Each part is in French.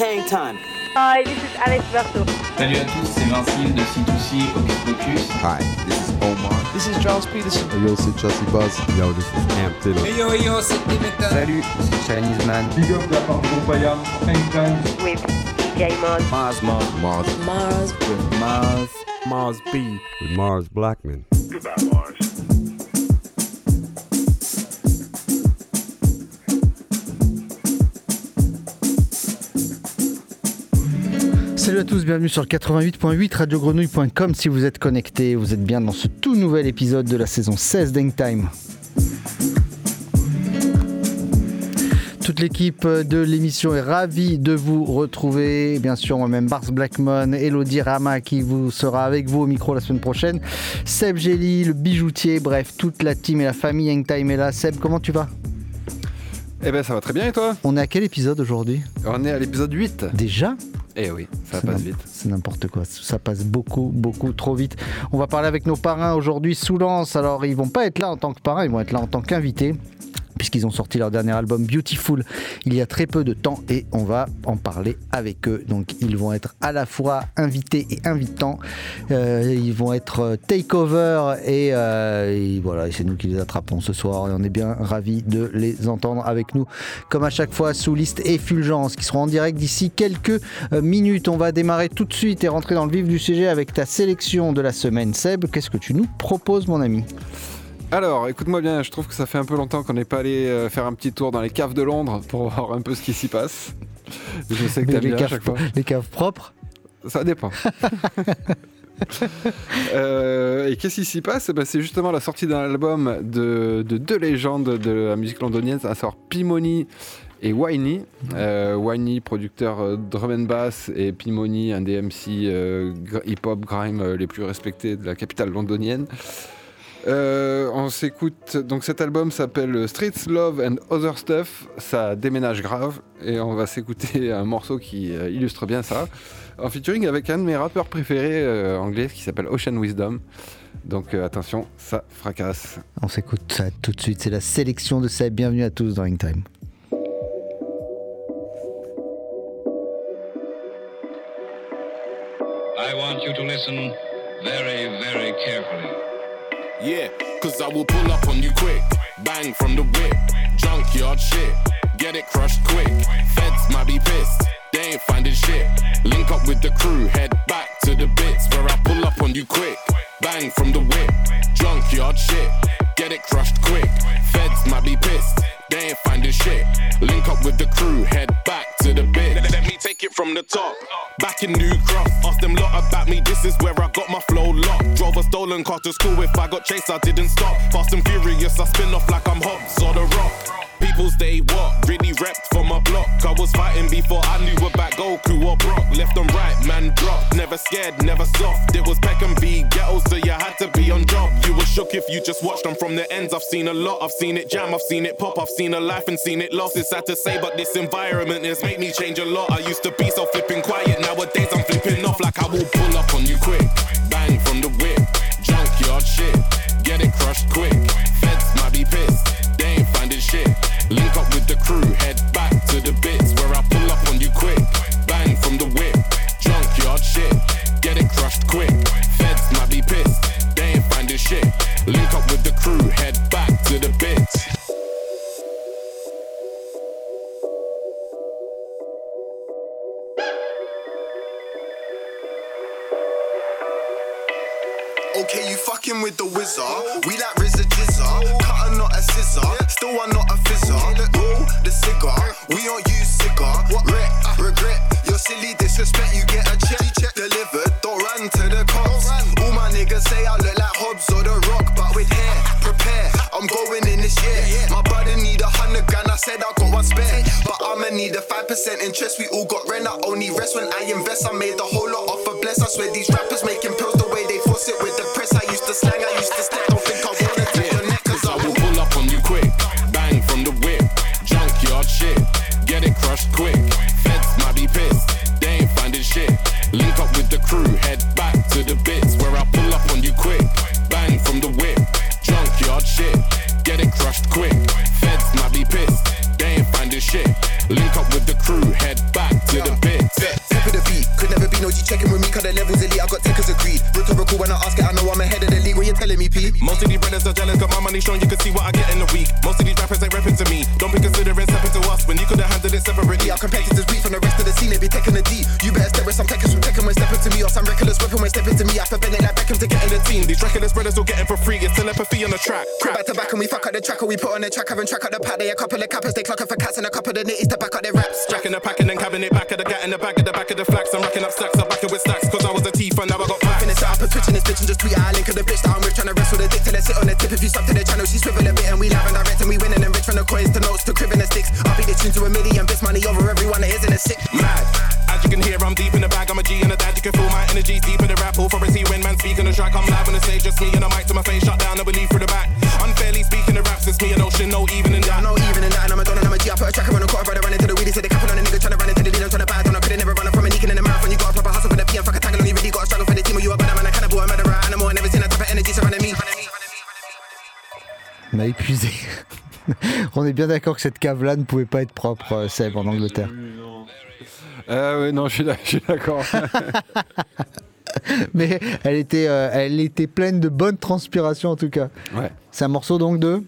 Hang time. Hi, this is Alex Berto. Salut à tous, c'est Vincile de C2C Hocus Pocus. Hi, this is Omar. This is Charles Peterson. Hey yo, c'est Chelsea Buzz. Yo, this is Cam Taylor. Hey yo, yo, c'est Dimitra. Salut, c'est Chinese Man. Big up la part de Groupaya, Hangtime. With DJ Mars. Mars, Mars, Mars. Mars. With Mars. Mars B. With Mars Blackman. Goodbye, Salut à tous, bienvenue sur le 88.8 radiogrenouille.com. Si vous êtes connectés, vous êtes bien dans ce tout nouvel épisode de la saison 16 d'Hangtime. Toute l'équipe de l'émission est ravie de vous retrouver. Bien sûr, moi-même, Bars Blackmon, Elodie Rama qui vous sera avec vous au micro la semaine prochaine. Seb Gély, le bijoutier, bref, toute la team et la famille Hangtime est là. Seb, comment tu vas? Eh ben ça va très bien et toi? On est à quel épisode aujourd'hui? On est à l'épisode 8. Déjà? Eh oui, ça passe vite. C'est n'importe quoi, ça passe beaucoup, beaucoup trop vite. On va parler avec nos parrains aujourd'hui, Soulance. Alors, ils vont pas être là en tant que parrains, ils vont être là en tant qu'invités. Puisqu'ils ont sorti leur dernier album Beautiful il y a très peu de temps et on va en parler avec eux. Donc ils vont être à la fois invités et invitants. Euh, ils vont être euh, takeover et, euh, voilà, c'est nous qui les attrapons ce soir et on est bien ravis de les entendre avec nous. Comme à chaque fois, sous liste et Fulgence qui seront en direct d'ici quelques minutes. On va démarrer tout de suite et rentrer dans le vif du sujet avec ta sélection de la semaine. Seb, qu'est-ce que tu nous proposes, mon ami? Alors, écoute-moi bien, je trouve que ça fait un peu longtemps qu'on n'est pas allé euh, faire un petit tour dans les caves de Londres pour voir un peu ce qui s'y passe. Je sais que t'aimes les, bien à caves, chaque fois. les caves propres Ça dépend. Euh, et qu'est-ce qui s'y passe? Eh ben, C'est justement la sortie d'un album de, de deux légendes de la musique londonienne, à savoir Pimoni et Winey. Euh, Winey, producteur euh, drum and bass, et Pimoni, un des MC euh, hip-hop grime les plus respectés de la capitale londonienne. Euh, on s'écoute, donc cet album s'appelle Streets, Love and Other Stuff, ça déménage grave, et on va s'écouter un morceau qui euh, illustre bien ça, en featuring avec un de mes rappeurs préférés euh, anglais qui s'appelle Ocean Wisdom. Donc euh, attention, ça fracasse. On s'écoute ça tout de suite. C'est la sélection de Seb. Bienvenue à tous dans Hangtime. I want you to listen very, very carefully. Yeah, cause I will pull up on you quick. Bang from the whip. Junkyard shit. Get it crushed quick. Feds might be pissed. They ain't finding shit. Link up with the crew. Head back to the bits where I pull up on you quick. Bang from the whip. Junkyard shit. Get it crushed quick. Feds might be pissed. They ain't finding shit. Link up with the crew. Head back to the bits. Let, let me take it from the top. Back in New Cross. Ask them lot about me. This is where I got my flow locked. Drove a stolen car to school. If I got chased, I didn't stop. Fast and furious, I spin off like I'm Hobbs or the rock. People stay what? Really repped for my block. I was fighting before I knew about Goku or Brock. Left and right, man drop. Never scared, never soft. It was Peck and B ghetto, so you had to be on job. You were shook if you just watched them from the ends. I've seen a lot, I've seen it jam, I've seen it pop, I've seen a life and seen it lost. It's sad to say, but this environment has made me change a lot. I used to be so flipping quiet, nowadays I'm flipping off like I will pull up on you quick. Bang from the whip, junkyard shit. Get it crushed quick. Feds might be pissed, the crew, head back to the bits. Okay, you fucking with the wizard. We like RZA Jizza. Cutter, not a scissor. Still, I'm not a fizzer. Roll the cigar. We don't use cigar. Regret, regret. Your silly disrespect, you get a check. check this year. My brother need a hundred grand, I said I got one spare. But I'ma need a five percent interest. We all got rent, I only rest when I invest. I made the whole lot off a bless. I swear these rappers making put on the track, having track up the pad. They a couple of cappers, they clocking for cats and a couple of nitties to back up their raps. Jack in the pack and it back of the gat in the back of the back of the flax. I'm racking up stacks, I'm back it with stacks, cause I was a thief and now I got back. Finish up, twitching this bitch and just tweet out a link of the bitch that I'm with, trying to wrestle the dick till they sit on the tip. If you stop to the channel, she swivel a bit and we live and direct and we winning and rich from the coins to notes to crib and the sticks. I'll be the tune to a million bits, money over everyone that isn't a sick. Mad. As you can hear, I'm deep in the bag. I'm a G and a dad. You can feel my energy deep in the rap. Authority when man speaking the track. I'm live on the stage, just me and a mic to my face. No even in that. No even in that, and I'm a don and I'm a G. I put a track around the quarter, brother, running to the weedy. Say the couple on a nigga trying to run into the lead. I'm trying to buy, don't I couldn't never run from a Nikin in the marathon. You got a proper hustle for the P and fuck a tackle, only really got a struggle for the team. Or you a bad man, a cannibal, a murderer, animal. I never seen that type of energy surrounding me. On a épuisé. On est bien d'accord que cette cave-là ne pouvait pas être propre, euh, Seb, en Angleterre. Euh, ouais, non, je suis d'ac- je suis d'accord. Mais elle était, euh, elle était pleine de bonne transpiration en tout cas. Ouais. C'est un morceau donc de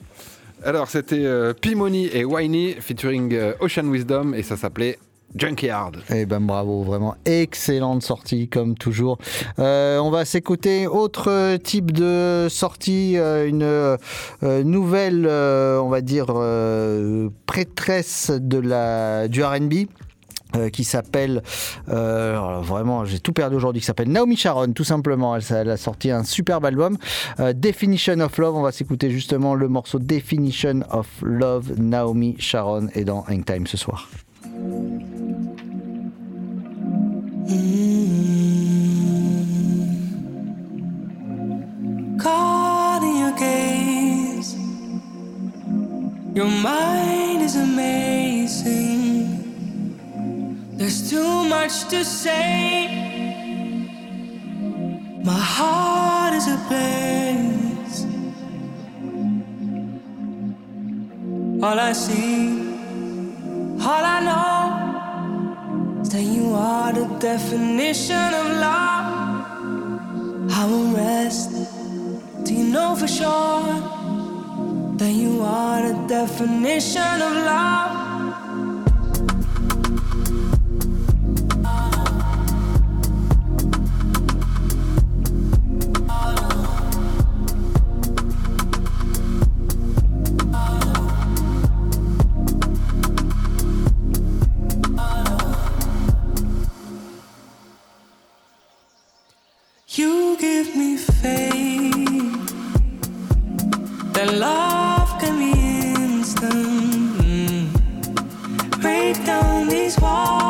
Alors, c'était euh, P-Money et Whiny featuring euh, Ocean Wisdom et ça s'appelait Junkyard. Eh ben bravo, vraiment excellente sortie comme toujours. Euh, on va s'écouter autre type de sortie, une nouvelle, on va dire prêtresse du R&B. Euh, qui s'appelle euh, vraiment j'ai tout perdu aujourd'hui qui s'appelle Naomi Sharon tout simplement. Elle, a sorti un superbe album. Euh, Definition of Love on va s'écouter justement le morceau Definition of Love Naomi Sharon est dans Hangtime ce soir. Caught in your gaze, your mind is amazing. There's too much to say. My heart is ablaze. All I see, all I know, is that you are the definition of love. I won't rest till you know for sure that you are the definition of love. Give me faith that love can be instant. Break down these walls,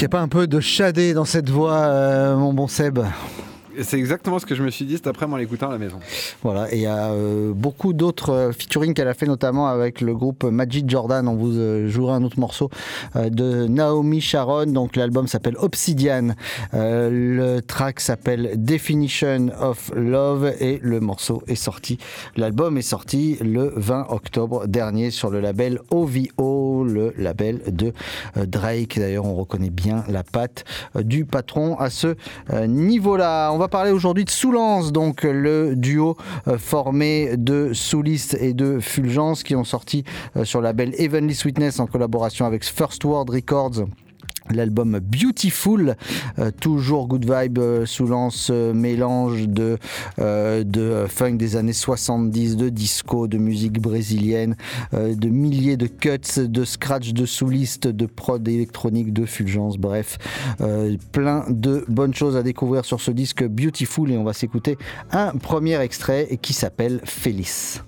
qu'il n'y a pas un peu de chadé dans cette voix, euh, mon bon Seb? C'est exactement ce que je me suis dit cet après-midi en l'écoutant à la maison. Voilà, et il y a euh, beaucoup d'autres euh, featuring qu'elle a fait notamment avec le groupe Magic Jordan. On vous euh, jouera un autre morceau de Naomi Sharon. Donc l'album s'appelle Obsidian. Le track s'appelle Definition of Love et le morceau est sorti. L'album est sorti le 20 octobre dernier sur le label OVO, le label de Drake. D'ailleurs, on reconnaît bien la patte du patron à ce niveau-là. On va parler aujourd'hui de Soulance, donc le duo euh, formé de Souliste et de Fulgence qui ont sorti euh, sur le label Heavenly Sweetness en collaboration avec First World Records. L'album Beautiful, euh, toujours good vibe euh, sous lance euh, mélange de, euh, de funk des années 70, de disco, de musique brésilienne, de milliers de cuts, de scratch, de souliste, de prod électronique, de fulgence, bref, plein de bonnes choses à découvrir sur ce disque Beautiful et on va s'écouter un premier extrait qui s'appelle Félix.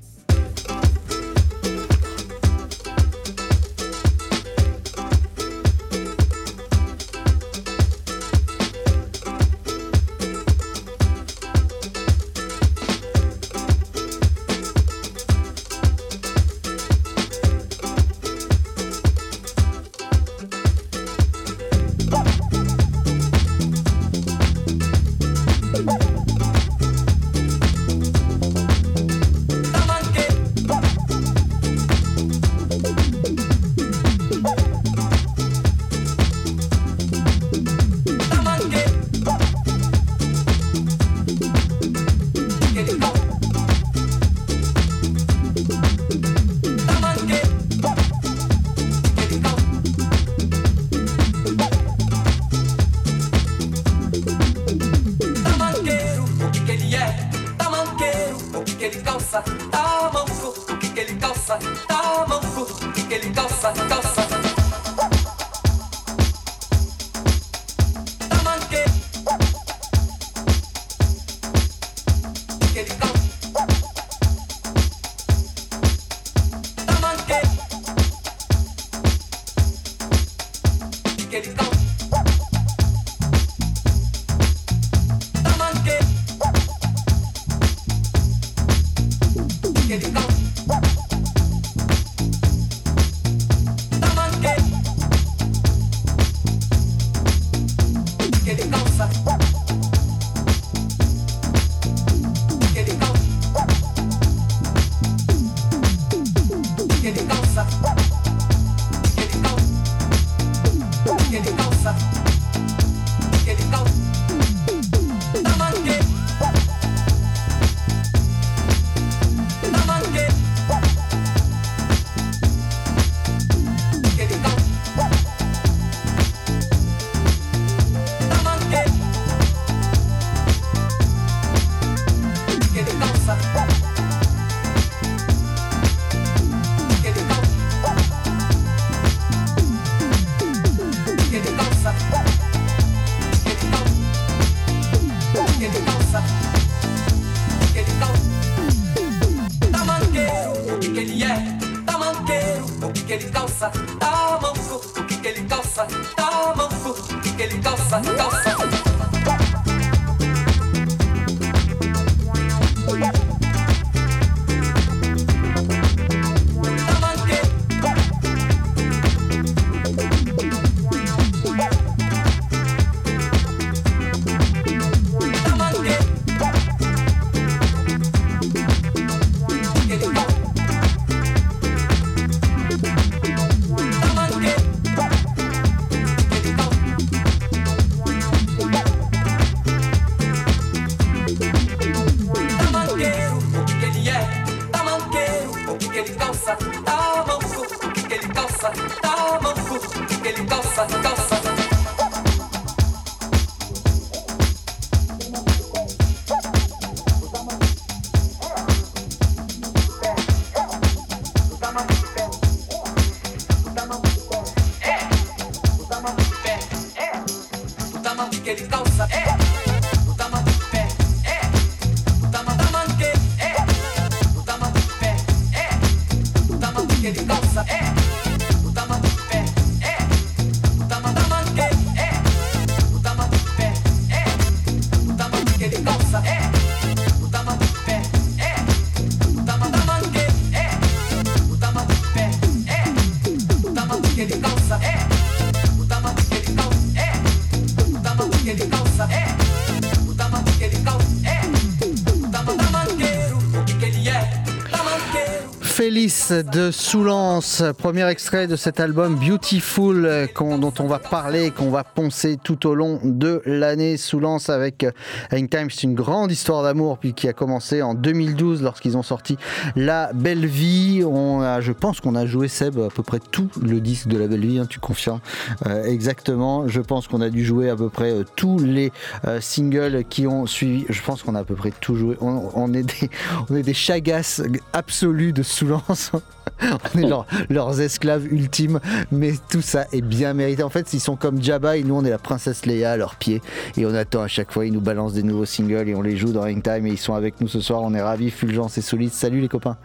De Soulance, premier extrait de cet album Beautiful dont on va parler, qu'on va poncer tout au long de l'année. Soulance avec euh, Hangtime, c'est une grande histoire d'amour puis qui a commencé en 2012 lorsqu'ils ont sorti La Belle Vie. Je pense qu'on a joué Seb à peu près tout le disque de La Belle Vie, hein, tu confirmes Euh, exactement. Je pense qu'on a dû jouer à peu près euh, tous les euh, singles qui ont suivi. Je pense qu'on a à peu près tout joué. On, est des, on chagasses absolus de Soulance. on est leur- leurs esclaves ultimes, mais tout ça est bien mérité. En fait, ils sont comme Jabba et nous, on est la princesse Leia à leurs pieds. Et on attend à chaque fois, ils nous balancent des nouveaux singles et on les joue dans Hangtime et ils sont avec nous ce soir. On est ravis. Fulgence et Solide. Salut les copains.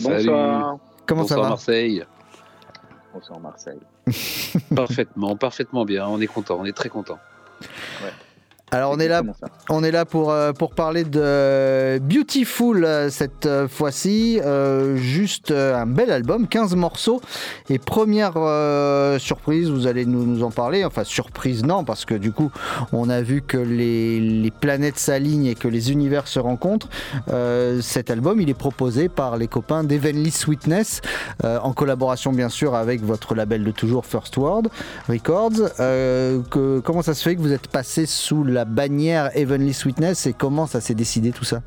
Bonsoir. Comment Bonsoir ça va Marseille. Bonsoir Marseille. parfaitement, parfaitement bien. On est content, on est très content. Alors on est là, on est là pour, euh, pour parler de Beautiful euh, cette euh, fois-ci. Euh, juste un bel album, 15 morceaux. Et première euh, surprise, vous allez nous, nous en parler. Enfin surprise non, parce que du coup on a vu que les, les planètes s'alignent et que les univers se rencontrent. Euh, cet album il est proposé par les copains d'Evenly Sweetness, en collaboration bien sûr avec votre label de toujours First World Records. Que- comment ça se fait que vous êtes passé sous la bannière Heavenly Sweetness et comment ça s'est décidé tout ça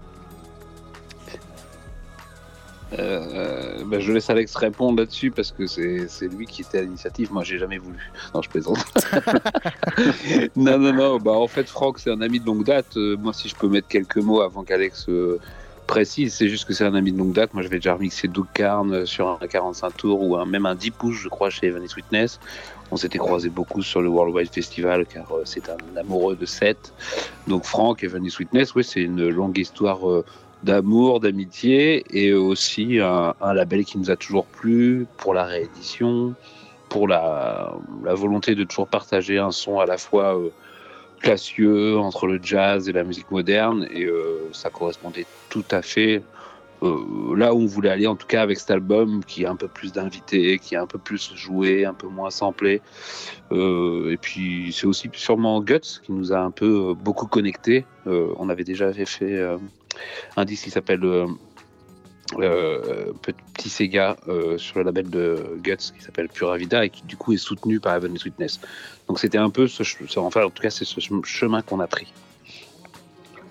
Euh, bah, je laisse Alex répondre là-dessus parce que c'est lui qui était à l'initiative. Moi, j'ai jamais voulu. Non, je plaisante. non, non, non. Bah, en fait, Franck, c'est un ami de longue date. Euh, moi, si je peux mettre quelques mots avant qu'Alex euh, précise, c'est juste que c'est un ami de longue date. Moi, j'avais déjà remixé Doug Carn sur un 45 tours ou un, même un 10 pouces, je crois, chez Evan Sweetness. On s'était croisé beaucoup sur le Worldwide Festival car euh, c'est un amoureux de Seth. Donc, Franck, Evan Sweetness, oui, c'est une longue histoire. euh, d'amour, d'amitié et aussi un, label qui nous a toujours plu pour la réédition, pour la, la volonté de toujours partager un son à la fois euh, classieux entre le jazz et la musique moderne et euh, ça correspondait tout à fait euh, là où on voulait aller en tout cas avec cet album qui a un peu plus d'invités, qui est un peu plus joué, un peu moins samplé Euh, et puis c'est aussi sûrement Guts qui nous a un peu euh, beaucoup connectés. On avait déjà fait un disque qui s'appelle Petit Sega sur le label de Guts qui s'appelle Pura Vida et qui du coup est soutenu par Heavenly Sweetness. Donc c'était un peu enfin en tout cas c'est ce chem- chemin qu'on a pris.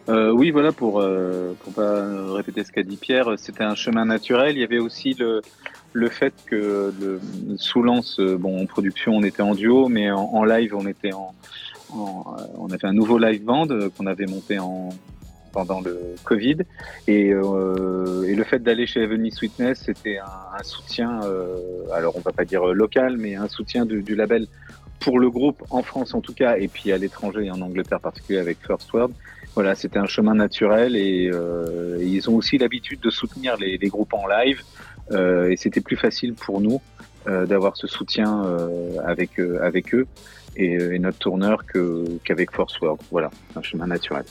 Euh, oui, voilà, pour euh, pour pas répéter ce qu'a dit Pierre, c'était un chemin naturel. Il y avait aussi le, le fait que le, sous Lance, euh, bon, en production, on était en duo, mais en, en live, on était en, en- euh, on avait un nouveau live band euh, qu'on avait monté en pendant le Covid. Et, euh, et le fait d'aller chez Heavenly Sweetness, c'était un, un soutien, euh, alors on va pas dire local, mais un soutien du, du label pour le groupe en France en tout cas, et puis à l'étranger et en Angleterre particulier avec First World. Voilà, c'était un chemin naturel et, euh, ils ont aussi l'habitude de soutenir les, les groupes en live euh, et c'était plus facile pour nous euh, d'avoir ce soutien euh, avec euh, avec eux et, et notre tourneur qu'avec Force World. Voilà, un chemin naturel.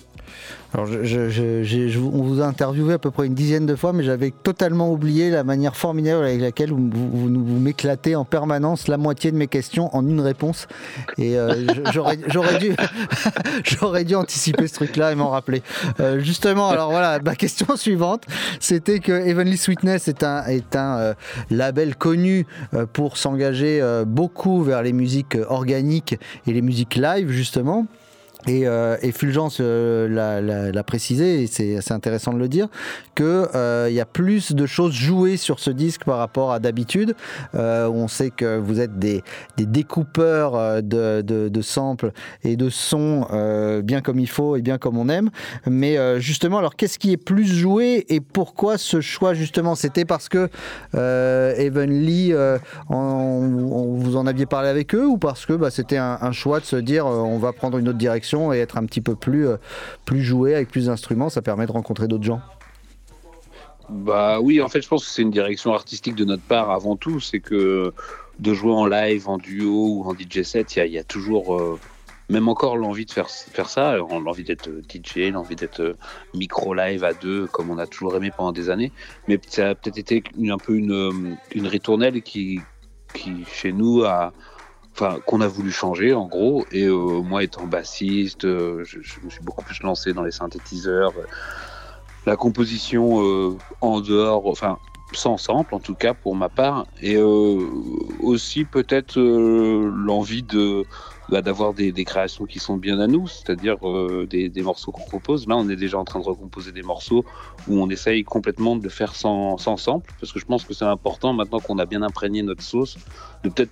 Alors, je, je- je- on vous a interviewé à peu près une dizaine de fois, mais j'avais totalement oublié la manière formidable avec laquelle vous, vous, vous- m'éclatez en permanence la moitié de mes questions en une réponse. Et euh, j'aurais dû, j'aurais dû anticiper ce truc-là et m'en rappeler. Euh, justement, alors voilà, ma question suivante, c'était que Heavenly Sweetness est un, est un euh, label connu euh, pour s'engager euh, beaucoup vers les musiques euh, organiques et les musiques live, justement. Et, euh, et Fulgence euh, l'a- précisé, et c'est intéressant de le dire, qu'il il y a plus de choses jouées sur ce disque par rapport à d'habitude. Euh, on sait que vous êtes des, découpeurs euh, de, samples et de sons euh, bien comme il faut et bien comme on aime. Mais euh, justement, alors qu'est-ce qui est plus joué et pourquoi ce choix justement? C'était parce que euh, euh, en- on- vous en aviez parlé avec eux ou parce que bah, c'était un, choix de se dire euh, on va prendre une autre direction et être un petit peu plus, euh, plus joué avec plus d'instruments, ça permet de rencontrer d'autres gens Bah oui, en fait, je pense que c'est une direction artistique de notre part avant tout. C'est que de jouer en live, en duo ou en DJ set, il y a- toujours, euh, même encore, l'envie de faire, faire ça, l'envie d'être DJ, l'envie d'être euh, micro live à deux, comme on a toujours aimé pendant des années. Mais ça a peut-être été une- un peu une, euh, une ritournelle qui, qui chez nous a, qu'on a voulu changer en gros. Et euh, moi étant bassiste, euh, je, me suis beaucoup plus lancé dans les synthétiseurs, euh, la composition en dehors, enfin sans sample en tout cas pour ma part, et aussi peut-être l'envie de bah, d'avoir des, créations qui sont bien à nous, c'est-à-dire des, morceaux qu'on propose. Là, on est déjà en train de recomposer des morceaux où on essaye complètement de le faire sans, sans sample, parce que je pense que c'est important maintenant qu'on a bien imprégné notre sauce, de peut-être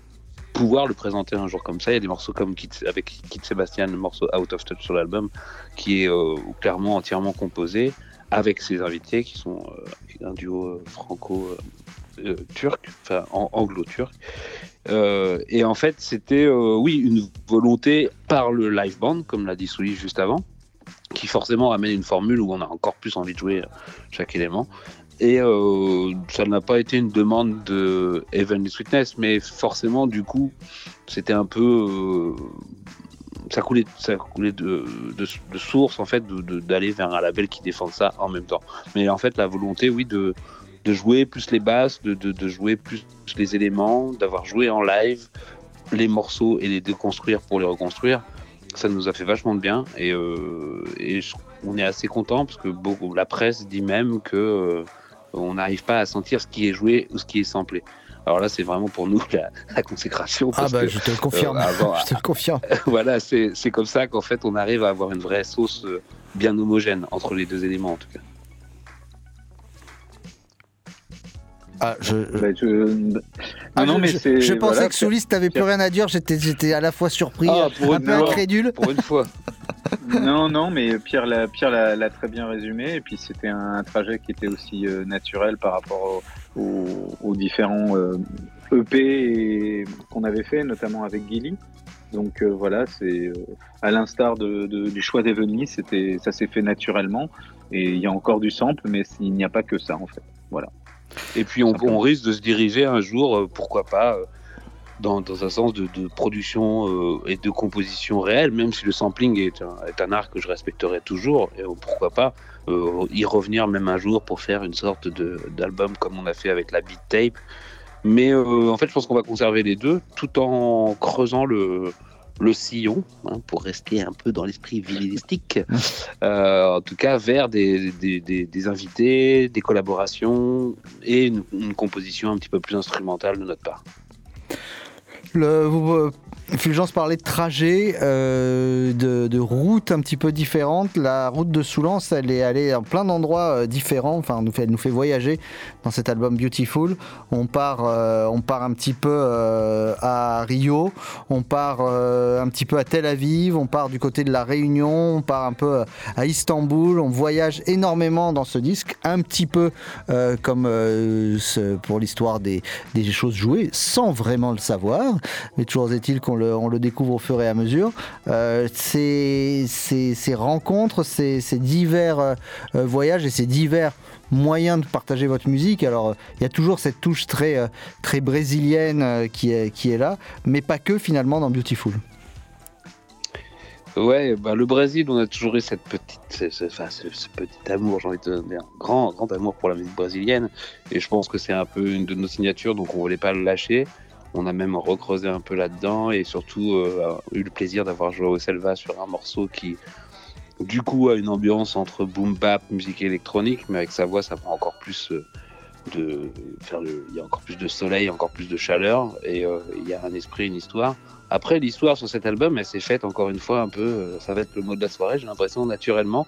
pouvoir le présenter un jour comme ça. Il y a des morceaux comme Kit, avec Kit Sébastien, le morceau Out of Touch sur l'album, qui est euh, clairement entièrement composé avec ses invités qui sont euh, un duo euh, franco-turc, enfin an- anglo-turc. Et en fait, c'était oui une volonté par le live band, comme l'a dit Souli juste avant, qui forcément amène une formule où on a encore plus envie de jouer chaque élément. Et euh, ça n'a pas été une demande de Heavenly Sweetness, mais forcément, du coup, c'était un peu. euh, ça coulait, ça coulait de, de, source, en fait, d'aller vers un label qui défend ça en même temps. Mais en fait, la volonté, oui, de, de jouer plus les basses, de, de, jouer plus les éléments, d'avoir joué en live les morceaux et les déconstruire pour les reconstruire, ça nous a fait vachement de bien. Et, euh, on est assez content parce que beaucoup, la presse dit même que on n'arrive pas à sentir ce qui est joué ou ce qui est samplé. Alors là, c'est vraiment pour nous la, la consécration. Ah bah que, je te le confirme, euh, avant- je te le confirme. voilà, c'est c'est comme ça qu'en fait on arrive à avoir une vraie sauce euh, bien homogène entre les deux éléments en tout cas. Ah, je, Bah, je- Ah, non, je- mais je- c'est- je pensais voilà, que Soulis, t'avais plus rien à dire, j'étais à la fois surpris, Ah, pour un peu fois. incrédule. Pour une fois. Non, non, mais Pierre l'a Pierre l'a l'a très bien résumé. Et puis c'était un trajet qui était aussi euh, naturel par rapport au- au- aux différents euh, EP et- qu'on avait fait, notamment avec Gilly. Donc euh, voilà, c'est euh, à l'instar de, de- du choix d'Eveny, c'était ça s'est fait naturellement. Et il y a encore du sample, mais il n'y a pas que ça en fait. Voilà. Et puis on, on risque de se diriger un jour, euh, pourquoi pas, euh, dans, dans un sens de, de production euh, et de composition réelle, même si le sampling est un, est un art que je respecterai toujours, et pourquoi pas euh, y revenir même un jour pour faire une sorte d'album comme on a fait avec la beat tape. Mais euh, en fait, je pense qu'on va conserver les deux tout en creusant le, le sillon, hein, pour rester un peu dans l'esprit vinylistique, euh, en tout cas vers des, des, des- des invités, des collaborations et une, une composition un petit peu plus instrumentale de notre part. Le, vous, euh, Fulgence parlait de trajet, euh, de, de routes un petit peu différentes. La route de Soulance, elle est allée en plein d'endroits euh, différents. Enfin, elle nous fait, voyager dans cet album Beautiful. On part, euh, on part un petit peu à Rio, on part un petit peu à Tel Aviv, on part du côté de la Réunion, on part un peu à Istanbul. On voyage énormément dans ce disque, un petit peu comme pour l'histoire des, des choses jouées, sans vraiment le savoir. Mais toujours est-il qu'on on le découvre au fur et à mesure. Euh, ces, rencontres, ces, divers euh, voyages et ces divers moyens de partager votre musique. Alors, euh, il y a toujours cette touche très, très brésilienne qui, est, qui est là, mais pas que finalement dans Beautiful. Ouais, bah, le Brésil, on a toujours eu cette petite, ce, enfin, ce petit amour, j'ai envie de dire, un grand, grand amour pour la musique brésilienne. Et je pense que c'est un peu une de nos signatures, donc on voulait pas le lâcher. On a même recreusé un peu là-dedans et surtout euh, eu le plaisir d'avoir joué au Selva sur un morceau qui, du coup, a une ambiance entre boom bap, musique électronique, mais avec sa voix, ça prend encore plus euh, de faire il y a encore plus de soleil, encore plus de chaleur et euh, il y a un esprit, une histoire. Après, l'histoire sur cet album, elle s'est faite encore une fois un peu, euh, ça va être le mot de la soirée, j'ai l'impression naturellement,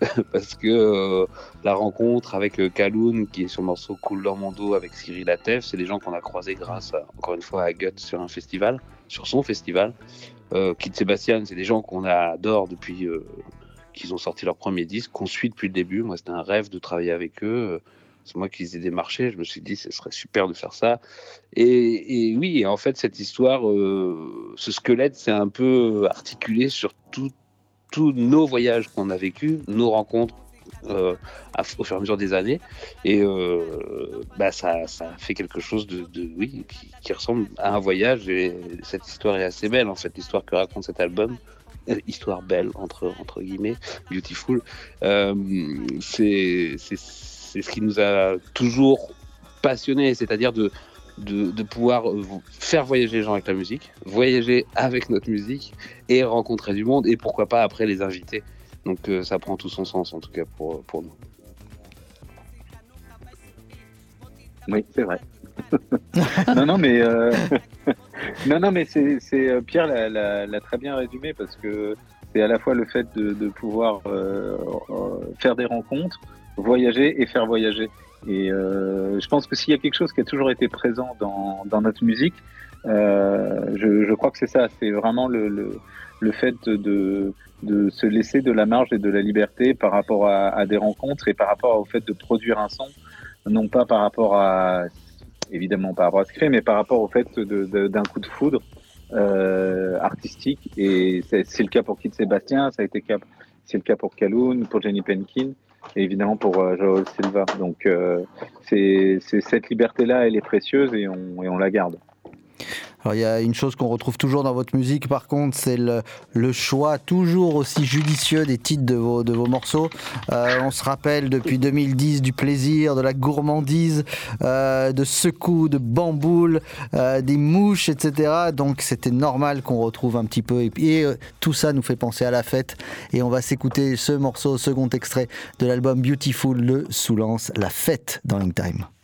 parce que euh, la rencontre avec Kaloun, qui est sur le morceau Cool dans mon dos avec Cyril Atef, c'est des gens qu'on a croisés grâce, encore une fois, à Gut sur un festival, sur son festival. Euh, Kid Sébastien, c'est des gens qu'on adore depuis qu'ils ont sorti leur premier disque, qu'on suit depuis le début. Moi, c'était un rêve de travailler avec eux. C'est moi qui les ai démarchés. Je me suis dit, ce serait super de faire ça. Et, et oui, en fait, cette histoire, euh, ce squelette, c'est un peu articulé sur tous nos voyages qu'on a vécus, nos rencontres euh, au fur et à mesure des années. Et euh, bah, ça, ça fait quelque chose de, de- oui, qui, ressemble à un voyage. Et cette histoire est assez belle, en fait, l'histoire que raconte cet album. Histoire belle, entre, entre guillemets, beautiful. C'est c'est- ce qui nous a toujours passionné, c'est-à-dire de de, pouvoir faire voyager les gens avec la musique, voyager avec notre musique et rencontrer du monde et pourquoi pas après les inviter. Donc euh, ça prend tout son sens en tout cas pour, pour nous. Oui, c'est vrai. non, non, mais euh, non, non, mais c'est euh, Pierre l'a- très bien résumé parce que c'est à la fois le fait de, pouvoir faire des rencontres, voyager et faire voyager. Et euh, je pense que s'il y a quelque chose qui a toujours été présent dans, dans notre musique, euh, je, je crois que c'est ça. C'est vraiment le, le, le fait de, de se laisser de la marge et de la liberté par rapport à, à des rencontres et par rapport au fait de produire un son non pas par rapport à évidemment par rapport à ce fait, mais par rapport au fait d'un coup de foudre euh, artistique. Et c'est le cas pour Kid Sébastien, ça a été c'est le cas pour Kaloun, pour Jenny Penkin, évidemment pour euh, Joel Silva. Donc euh, c'est cette liberté-là, elle est précieuse et on la garde. Alors il y a une chose qu'on retrouve toujours dans votre musique par contre, c'est le, choix toujours aussi judicieux des titres de vos, de morceaux. Euh, on se rappelle depuis 2010 du plaisir, de la gourmandise, euh, de secoues, de bamboules, euh, des mouches, etc. Donc c'était normal qu'on retrouve un petit peu. Et, tout ça nous fait penser à la fête. Et on va s'écouter ce morceau, second extrait de l'album Beautiful, le Soulance, la fête dans In Time.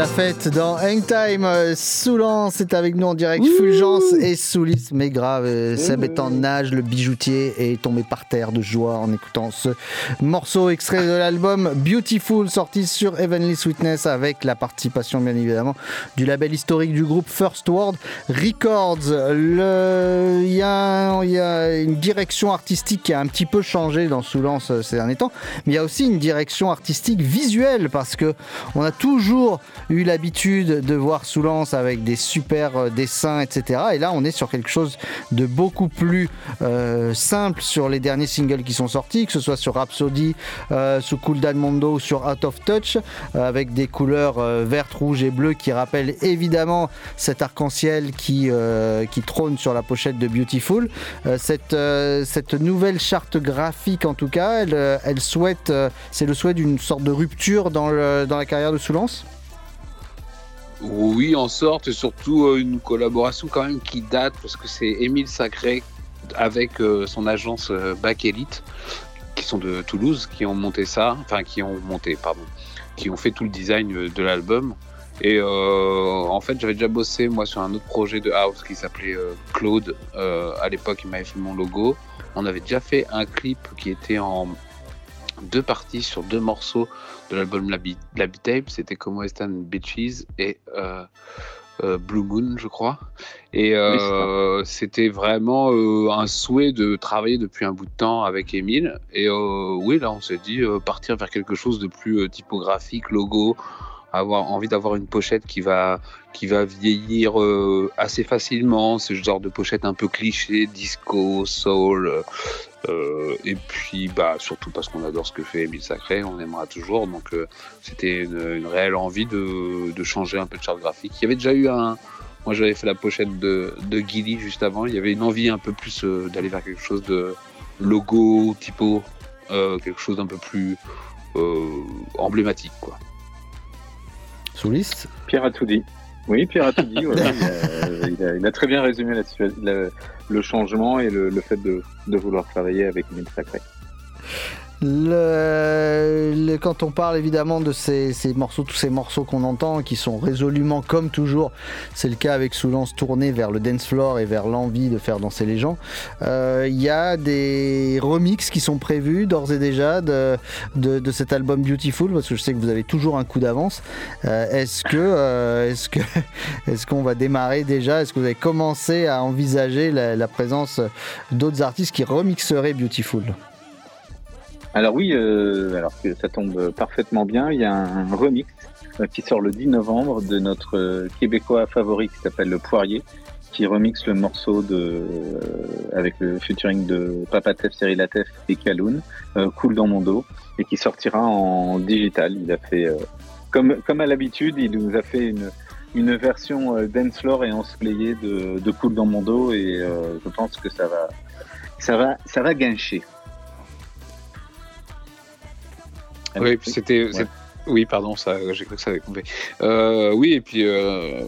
La fête dans Hangtime. Euh, Soulan, c'est avec nous en direct. Fulgence et Soulis, mais grave. euh, Seb est en nage, le bijoutier est tombé par terre de joie en écoutant ce morceau extrait de l'album Beautiful, sorti sur Heavenly Sweetness avec la participation, bien évidemment, du label historique du groupe First World Records. Le- Il y, a- il y a une direction artistique qui a un petit peu changé dans Soulance euh, ces derniers temps, mais il y a aussi une direction artistique visuelle parce que on a toujours eu l'habitude de voir Soulance avec des super euh, dessins, etc. Et là, on est sur quelque chose de beaucoup plus euh, simple sur les derniers singles qui sont sortis, que ce soit sur Rhapsody, euh, sous Cool Dan Mondo, sur Out of Touch, euh, avec des couleurs vertes, rouges et bleues qui rappellent évidemment cet arc-en-ciel qui, qui trône sur la pochette de Beautiful. Cette, cette nouvelle charte graphique, en tout cas, elle, souhaite, c'est le souhait d'une sorte de rupture dans, le- dans la carrière de Soulance Oui, en sorte, et surtout euh, une collaboration quand même qui date, parce que c'est Émile Sacré avec euh, son agence euh, Back Elite, qui sont de Toulouse, qui ont monté ça, enfin qui ont monté, pardon, qui ont fait tout le design de l'album. Et en fait, j'avais déjà bossé moi sur un autre projet de house qui s'appelait Claude. À l'époque, il m'avait fait mon logo. On avait déjà fait un clip qui était en deux parties sur deux morceaux de l'album Labi Tape. C'était Como Western Beaches et euh, euh, Blue Moon, je crois. Et euh, c'était vraiment euh, un souhait de travailler depuis un bout de temps avec Émile. Et euh, oui, là, on s'est dit partir vers quelque chose de plus typographique, logo, avoir envie d'avoir une pochette qui va qui va vieillir euh, assez facilement. C'est le genre de pochette un peu cliché, disco, soul. Euh, et puis bah surtout parce qu'on adore ce que fait Émile Sacré, on aimera toujours. Donc euh, c'était une, une réelle envie de, de changer un peu de charte graphique. Il y avait déjà eu un moi j'avais fait la pochette de, de Gilly juste avant. Il y avait une envie un peu plus euh, d'aller vers quelque chose de logo, typo, euh, quelque chose d'un peu plus euh, emblématique quoi. Souliste Pierre a tout dit. Oui, Pierre voilà. il, a, il a- très bien résumé le changement et le, fait de, vouloir travailler avec Émile Sacré. Le- le- quand on parle évidemment de ces, ces morceaux, tous ces morceaux qu'on entend, qui sont résolument, comme toujours, c'est le cas avec Soulance, tournés vers le dance floor et vers l'envie de faire danser les gens, euh, il y a des remixes qui sont prévus d'ores et déjà de, de, de cet album Beautiful, parce que je sais que vous avez toujours un coup d'avance. Euh, est-ce que, euh, est-ce que, est-ce qu'on va démarrer déjà? Est-ce que vous avez commencé à envisager la, la présence d'autres artistes qui remixeraient Beautiful? Alors oui, euh, alors que ça tombe parfaitement bien, il y a un remix euh, qui sort le 10 novembre de notre euh, Québécois favori qui s'appelle Le Poirier, qui remixe le morceau de, euh, avec le featuring de Papatef, Cyril Atef et Kaloun, euh, Cool dans mon dos, et qui sortira en digital. Il a fait, euh, comme, comme à l'habitude, il nous a fait une, une version euh, dancefloor et ensoleillée de, de Cool dans mon dos, et je pense que ça va, ça va, ça va gâcher. Oui, c'était. Oui, pardon, ça, j'ai cru que ça avait coupé. Euh, oui, et puis euh,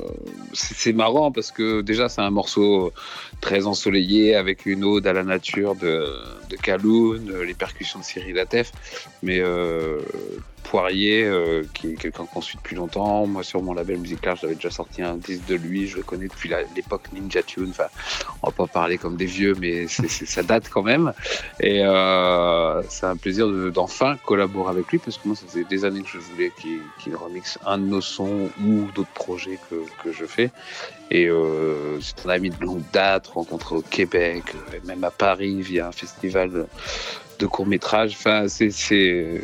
c'est marrant parce que déjà c'est un morceau très ensoleillé avec une ode à la nature de, de Kaloun, les percussions de Cyril Atef, mais euh, Poirier, euh, qui est quelqu'un qu'on suit depuis longtemps. Moi, sur mon label musical, j'avais déjà sorti un disque de lui. Je le connais depuis l'époque Ninja Tune. Enfin, on va pas parler comme des vieux, mais ça date quand même. Et euh, c'est un plaisir de- d'enfin collaborer avec lui parce que moi, ça faisait des années que je voulais qu'il remixe un de nos sons ou d'autres projets que, que je fais. Et euh, c'est un ami de longue date, rencontré au Québec, euh, même à Paris via un festival de court métrage. Enfin, c'est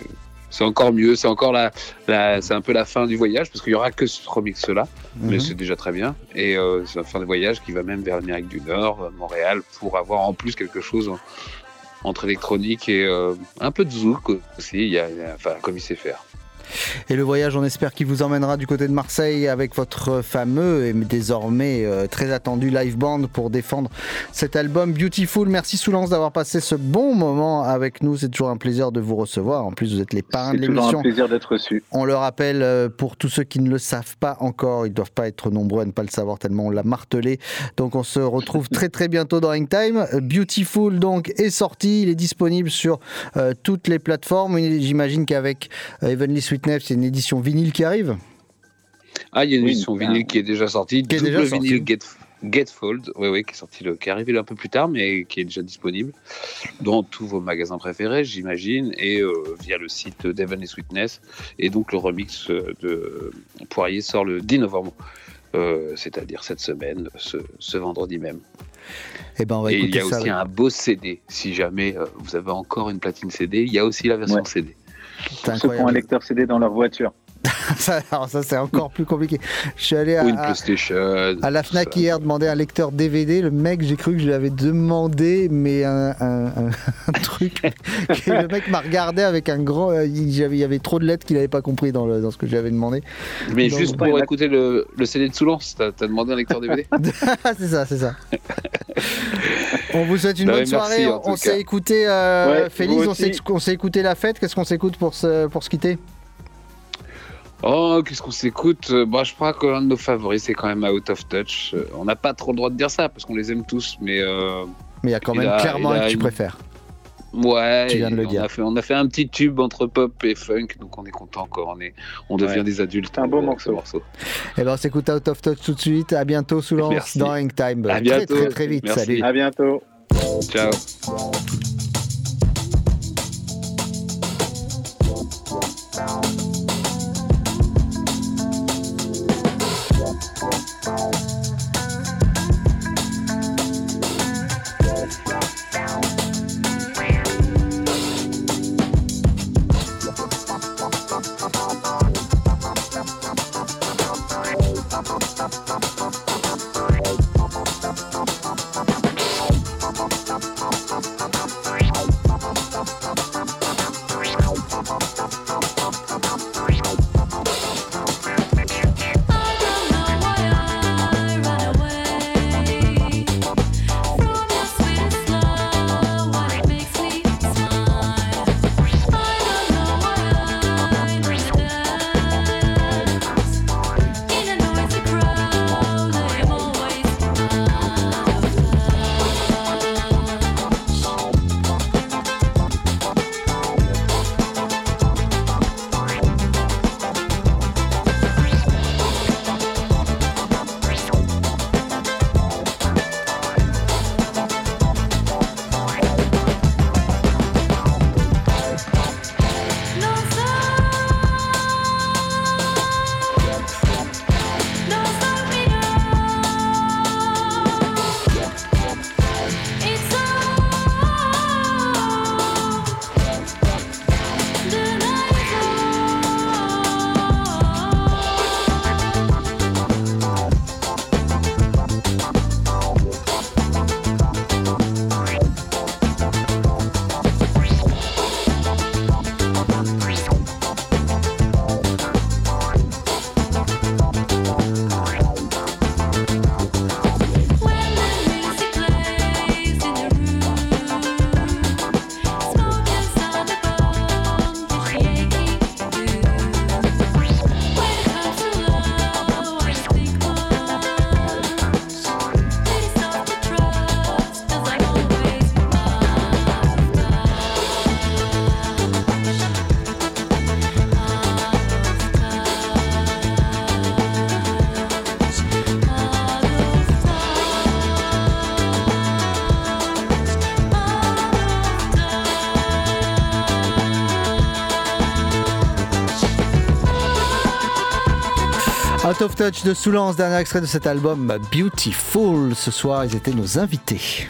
c'est encore mieux. C'est encore la, la c'est un peu la fin du voyage parce qu'il y aura que ce remix là, mais Mhm. c'est déjà très bien. Et euh, c'est la fin du voyage qui va même vers l'Amérique du Nord, euh, Montréal, pour avoir en plus quelque chose en- entre électronique et euh, un peu de zouk aussi. Il y a, il y a- enfin, comme il sait faire. Et le voyage, on espère qu'il vous emmènera du côté de Marseille avec votre fameux et désormais euh, très attendu live band pour défendre cet album Beautiful. Merci Soulance d'avoir passé ce bon moment avec nous. C'est toujours un plaisir de vous recevoir. En plus, vous êtes les parrains de C'est toujours un l'émission. plaisir d'être reçu. On le rappelle euh, pour tous ceux qui ne le savent pas encore, ils ne doivent pas être nombreux à ne pas le savoir tellement on l'a martelé. Donc on se retrouve très très bientôt dans Hangtime. Beautiful donc est sorti, il est disponible sur euh, toutes les plateformes. J'imagine qu'avec euh, Heavenly C'est une édition vinyle qui arrive. Ah, il y a une Oui, édition vinyle qui est déjà sortie. Qui est déjà sortie. vinyle Get, Getfold, oui, oui, qui est sorti, le, qui est arrivé un peu plus tard, mais qui est déjà disponible dans tous vos magasins préférés, j'imagine, et euh, via le site Devon et Sweetness. Et donc le remix euh, de Poirier sort le 10 novembre. euh, c'est-à-dire cette semaine, ce, ce vendredi même. Eh ben, on va Et il y a ça. aussi un beau CD. Si jamais euh, vous avez encore une platine CD, il y a aussi la version Ouais. CD. Ceux qui ont un lecteur CD dans leur voiture. ça, alors ça, c'est encore plus compliqué. Je suis allé à, la Fnac hier demander un lecteur DVD. Le mec, j'ai cru que je lui avais demandé, mais un, un- un- un truc. que le mec m'a regardé avec un grand. euh, Il y avait, il y avait trop de lettres qu'il n'avait pas compris dans, le- dans ce que j'avais demandé. Mais Donc, juste pour écouter le, le CD de Soulance, t'as as demandé un lecteur DVD c'est ça, c'est ça. on vous souhaite une Bah bonne ouais, merci, soirée. en on s'est écouté, euh, Ouais, Félix, on s'est écouté la fête. Qu'est-ce qu'on s'écoute pour se, pour se quitter? Oh, qu'est-ce qu'on s'écoute? Euh, Bon, je crois qu'un de nos favoris, c'est quand même Out of Touch. Euh, On n'a pas trop le droit de dire ça parce qu'on les aime tous, mais euh, Mais il y a quand même a- clairement un que tu une- préfères. ouais, Tu viens de le on dire. A fait, on a fait un petit tube entre pop et funk, donc on est content encore. On, est, on devient Ouais. des adultes. C'est un beau ce morceau. Eh ben, on s'écoute Out of Touch tout de suite. À bientôt, Soulance, Merci. dans Hang Time. À très, bientôt. très, très vite. Merci. Salut. À bientôt. Ciao. Of Touch de Soulance, dernier extrait de cet album Beautiful. Ce soir, ils étaient nos invités.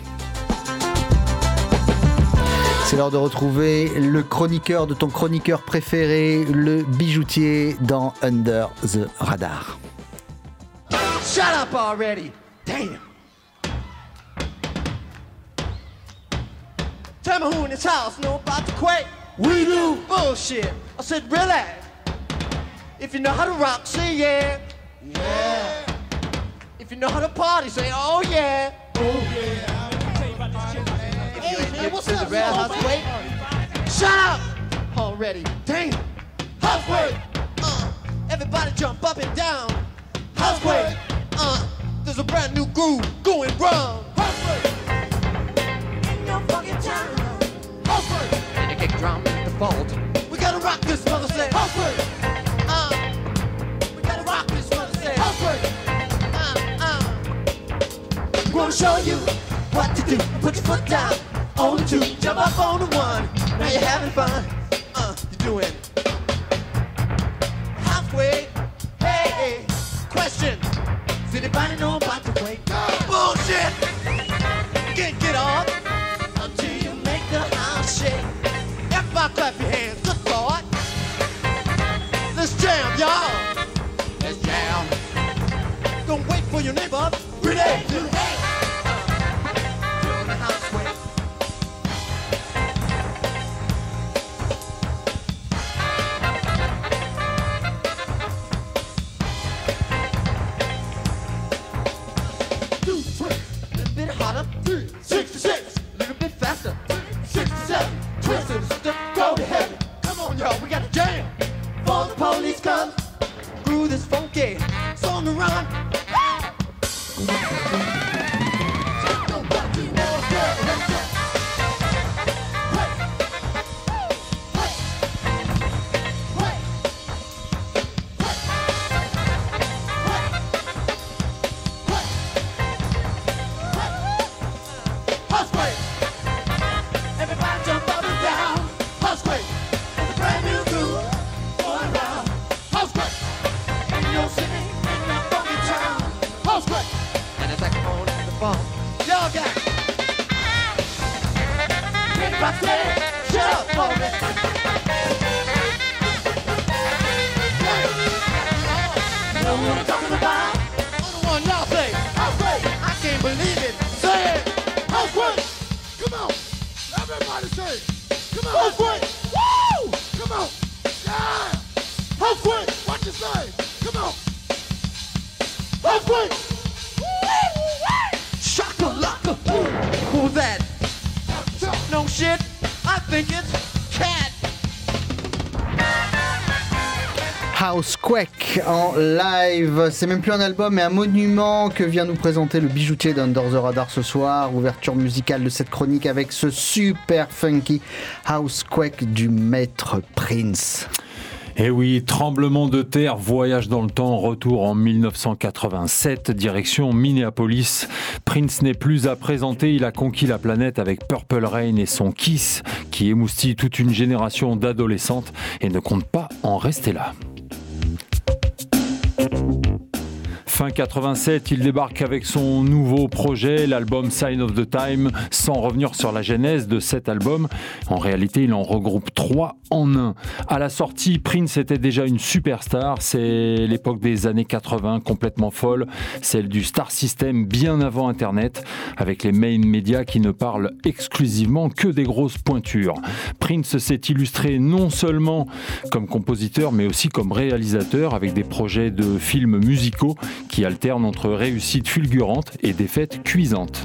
C'est l'heure de retrouver le chroniqueur de ton chroniqueur préféré, le bijoutier dans Under the Radar. Shut up already! Damn! Tell me who in this house know about the quake. We do. Bullshit. I said relax. If you know how to rock, say yeah. Yeah. If you know how to party, say oh yeah. Oh yeah. If you ain't hip to the red house quake, shut up already. Damn. Housequake. Uh, everybody jump up and down. Housequake. Uh, there's a brand new groove going round. Housequake. In your fucking town. Housequake. And you kick drum in the vault. We gotta rock this mother say. awkward. Uh, uh. Gonna show you what to do. Put your foot down on the two, jump up on the one. Now you're having fun. Uh, you're doing halfway. Hey, question. Does anybody know about the way? C'est même plus un album, mais un monument que vient nous présenter le bijoutier d'Under the Radar ce soir. Ouverture musicale de cette chronique avec ce super funky Housequake du maître Prince. Eh oui, tremblement de terre, voyage dans le temps, retour en 1987, direction Minneapolis. Prince n'est plus à présenter, il a conquis la planète avec Purple Rain et son Kiss, qui émoustille toute une génération d'adolescentes et ne compte pas en rester là. Fin 87, il débarque avec son nouveau projet, l'album Sign of the Time, sans revenir sur la genèse de cet album. En réalité, il en regroupe trois en un. À la sortie, Prince était déjà une superstar. C'est l'époque des années 80, complètement folle, celle du star system bien avant Internet, avec les main médias qui ne parlent exclusivement que des grosses pointures. Prince s'est illustré non seulement comme compositeur, mais aussi comme réalisateur, avec des projets de films musicaux qui alternent entre réussites fulgurantes et défaites cuisantes.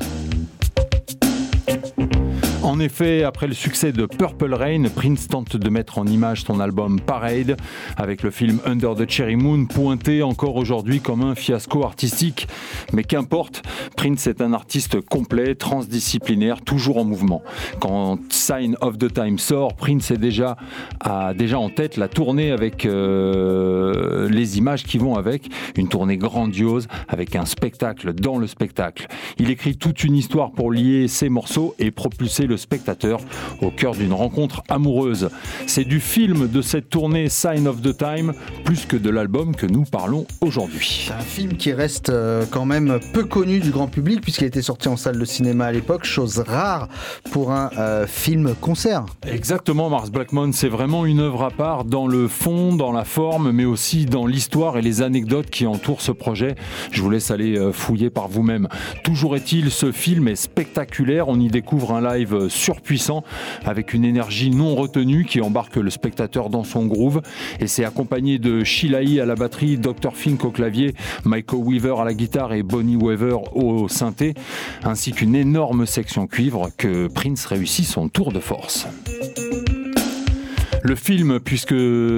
En effet, après le succès de Purple Rain, Prince tente de mettre en image son album Parade, avec le film Under the Cherry Moon pointé encore aujourd'hui comme un fiasco artistique. Mais qu'importe, Prince est un artiste complet, transdisciplinaire, toujours en mouvement. Quand Sign of the Time sort, Prince est déjà, a déjà en tête la tournée avec euh, les images qui vont avec, une tournée grandiose avec un spectacle dans le spectacle. Il écrit toute une histoire pour lier ses morceaux et propulser le spectateur au cœur d'une rencontre amoureuse. C'est du film de cette tournée Sign of the Time plus que de l'album que nous parlons aujourd'hui. C'est un film qui reste euh, quand même peu connu du grand public puisqu'il était sorti en salle de cinéma à l'époque, chose rare pour un euh, film concert. Exactement, Mars Blackmon, c'est vraiment une œuvre à part dans le fond, dans la forme, mais aussi dans l'histoire et les anecdotes qui entourent ce projet. Je vous laisse aller euh, fouiller par vous-même. Toujours est-il, ce film est spectaculaire. On y découvre un live surpuissant avec une énergie non retenue qui embarque le spectateur dans son groove. Et c'est accompagné de Shilai à la batterie, Dr. Fink au clavier, Michael Weaver à la guitare et Bonnie Weaver au synthé, ainsi qu'une énorme section cuivre que Prince réussit son tour de force. Le film, puisque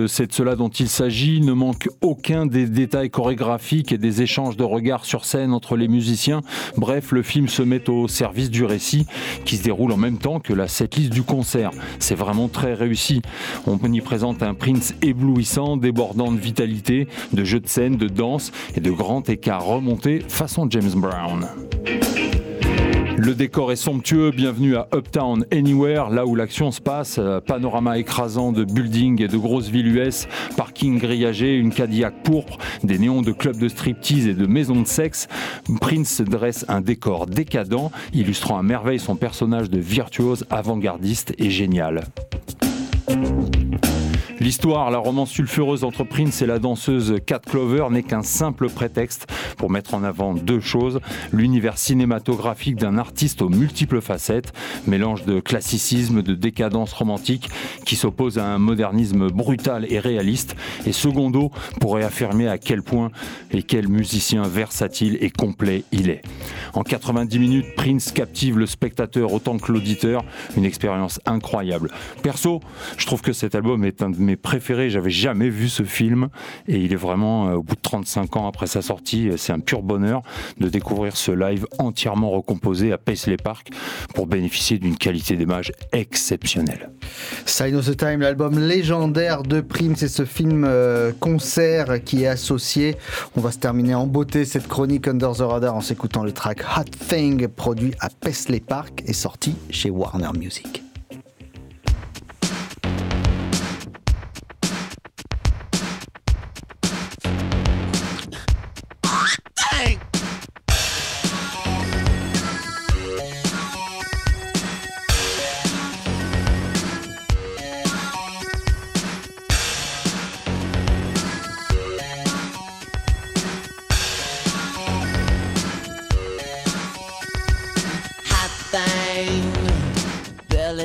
c'est de cela dont il s'agit, ne manque aucun des détails chorégraphiques et des échanges de regards sur scène entre les musiciens. Bref, le film se met au service du récit qui se déroule en même temps que la setlist du concert. C'est vraiment très réussi. On y présente un Prince éblouissant, débordant de vitalité, de jeux de scène, de danse et de grands écarts remontés façon James Brown. Le décor est somptueux, bienvenue à Uptown Anywhere, là où l'action se passe. Euh, Panorama écrasant de buildings et de grosses villes US, parking grillagé, une Cadillac pourpre, des néons de clubs de striptease et de maisons de sexe. Prince dresse un décor décadent, illustrant à merveille son personnage de virtuose avant-gardiste et génial. L'histoire, la romance sulfureuse entre Prince et la danseuse Cat Clover n'est qu'un simple prétexte pour mettre en avant deux choses. L'univers cinématographique d'un artiste aux multiples facettes, mélange de classicisme, de décadence romantique qui s'oppose à un modernisme brutal et réaliste. Et secondo, pour réaffirmer à quel point et quel musicien versatile et complet il est. En 90 minutes, Prince captive le spectateur autant que l'auditeur. Une expérience incroyable. Perso, je trouve que cet album est un de mes préférés. J'avais jamais vu ce film et il est vraiment, euh, au bout de 35 ans après sa sortie, euh, c'est un pur bonheur de découvrir ce live entièrement recomposé à Paisley Park pour bénéficier d'une qualité d'image exceptionnelle. Sign of the Time, l'album légendaire de Prince, c'est ce film euh, concert qui est associé. On va se terminer en beauté cette chronique Under the Radar en s'écoutant le track Hot Thing, produit à Paisley Park et sorti chez Warner Music.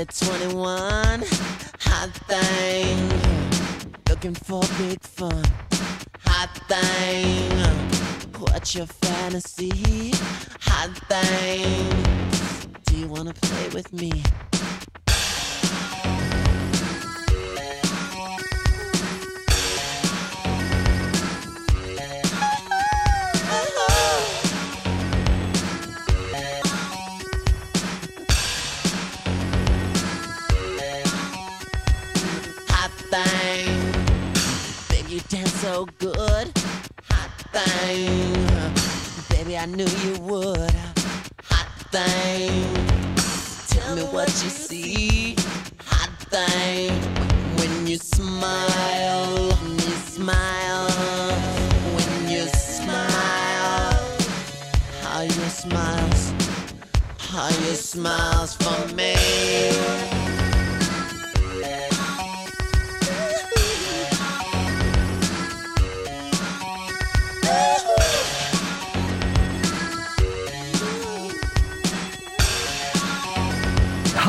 Barely 21. Hot thing, looking for big fun. Hot thing, what's your fantasy? Hot thing, do you wanna play with me? So good. Hot thing, baby, I knew you would. Hot thing, tell me what you see. Hot thing, when you smile, when you smile, when you smile, how you smiles, how you smiles for me.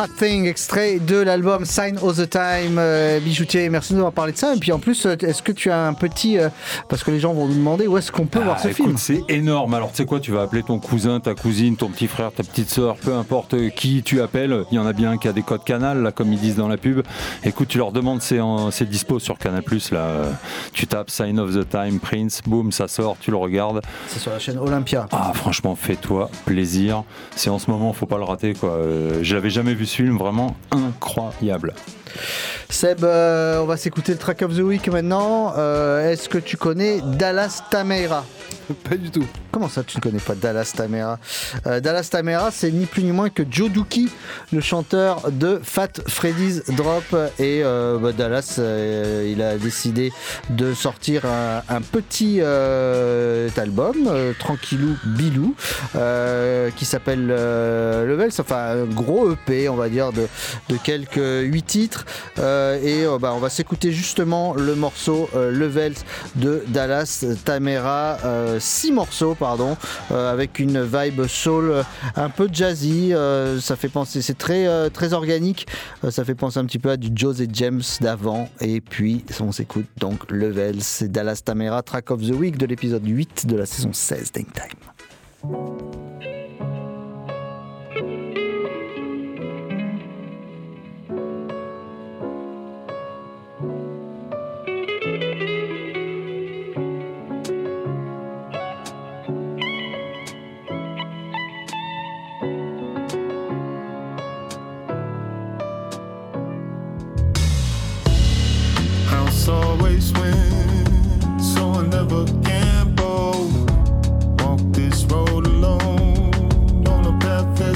Hot Thing, extrait de l'album Sign of the Time. Euh, Bijoutier, merci de nous avoir parlé de ça. Et puis en plus, euh, est-ce que tu as un petit. euh, parce que les gens vont nous demander où est-ce qu'on peut voir Ah, ce écoute, film C'est énorme. Alors, tu sais quoi, tu vas appeler ton cousin, ta cousine, ton petit frère, ta petite soeur, peu importe qui tu appelles. Il y en a bien qui a des codes canal, là, comme ils disent dans la pub. Écoute, tu leur demandes, c'est, en- c'est dispo sur Canal Là, tu tapes Sign of the Time, Prince, boum, ça sort, tu le regardes. C'est sur la chaîne Olympia. Ah, franchement, fais-toi plaisir. C'est en ce moment, faut pas le rater, quoi. Je l'avais jamais vu ce film, vraiment incroyable. Seb, euh, on va s'écouter le track of the week maintenant. Euh, Est-ce que tu connais Dallas Tamera Pas du tout. Comment ça, tu ne connais pas Dallas Tamera Euh, Dallas Tamera, c'est ni plus ni moins que Joe Dookie, le chanteur de Fat Freddy's Drop. Et euh, bah, Dallas, euh, il a décidé de sortir un, un petit euh, album, euh, tranquillou bilou, euh, qui s'appelle euh, Levels, enfin un gros EP, on va dire, de, quelques 8 titres. Euh, et euh, bah, on va s'écouter justement le morceau euh, Levels de Dallas Tamera, 6 morceaux, pardon, avec une vibe soul un peu jazzy. ça fait penser, c'est très, très organique. ça fait penser un petit peu à du José James d'avant. Et puis, on s'écoute donc Levels, c'est Dallas Tamera, track of the week de l'épisode 8 de la saison 16 d'Ink Time.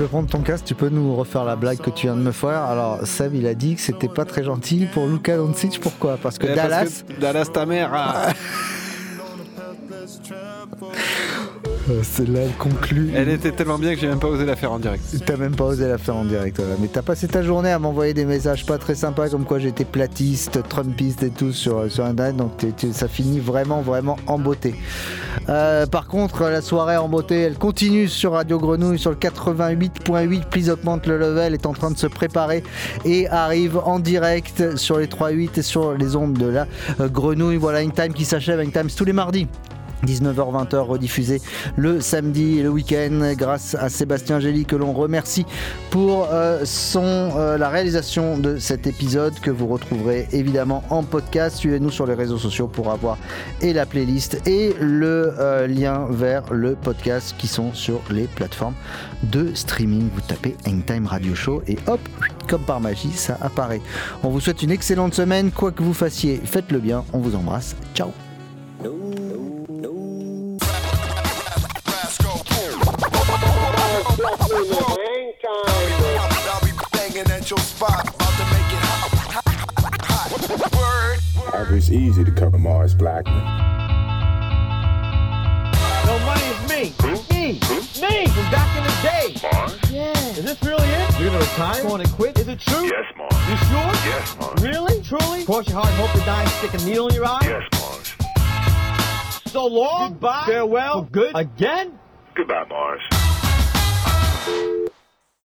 peux prendre ton casque, tu peux nous refaire la blague que tu viens de me faire. Alors, Seb, il a dit que c'était pas très gentil pour Luka Doncic. Pourquoi? Parce que Eh, parce Dallas. que Dallas ta mère. ah. Celle-là, elle conclut. Elle était tellement bien que j'ai même pas osé la faire en direct. T'as même pas osé la faire en direct, voilà. mais t'as passé ta journée à m'envoyer des messages pas très sympas comme quoi j'étais platiste, trumpiste et tout sur, sur internet, donc ça finit vraiment, vraiment en beauté. Euh, par contre, la soirée en beauté, elle continue sur Radio Grenouille sur le 88.8. Please augmente le level est en train de se préparer et arrive en direct sur les 3.8 et sur les ondes de la euh, Grenouille. Voilà une time qui s'achève, une time tous les mardis. 19h-20h rediffusé le samedi et le week-end grâce à Sébastien Gély que l'on remercie pour euh, son, euh, la réalisation de cet épisode que vous retrouverez évidemment en podcast. Suivez-nous sur les réseaux sociaux pour avoir et la playlist et le euh, lien vers le podcast qui sont sur les plateformes de streaming. Vous tapez Hangtime Radio Show et hop, comme par magie, ça apparaît. On vous souhaite une excellente semaine, quoi que vous fassiez, faites-le bien, on vous embrasse, ciao Word. It's easy to cover Mars Blackman. No money is me. Me. Me from back in the day. Mars? Yeah. Is this really it? You're gonna retire? Going to quit? Is it true? Yes, Mars. You sure? Yes, Mars. Really? Truly? Cross your heart hope to die and stick a needle in your eye? Yes, Mars. So long. Goodbye. Farewell. For good. Again? Goodbye, Mars.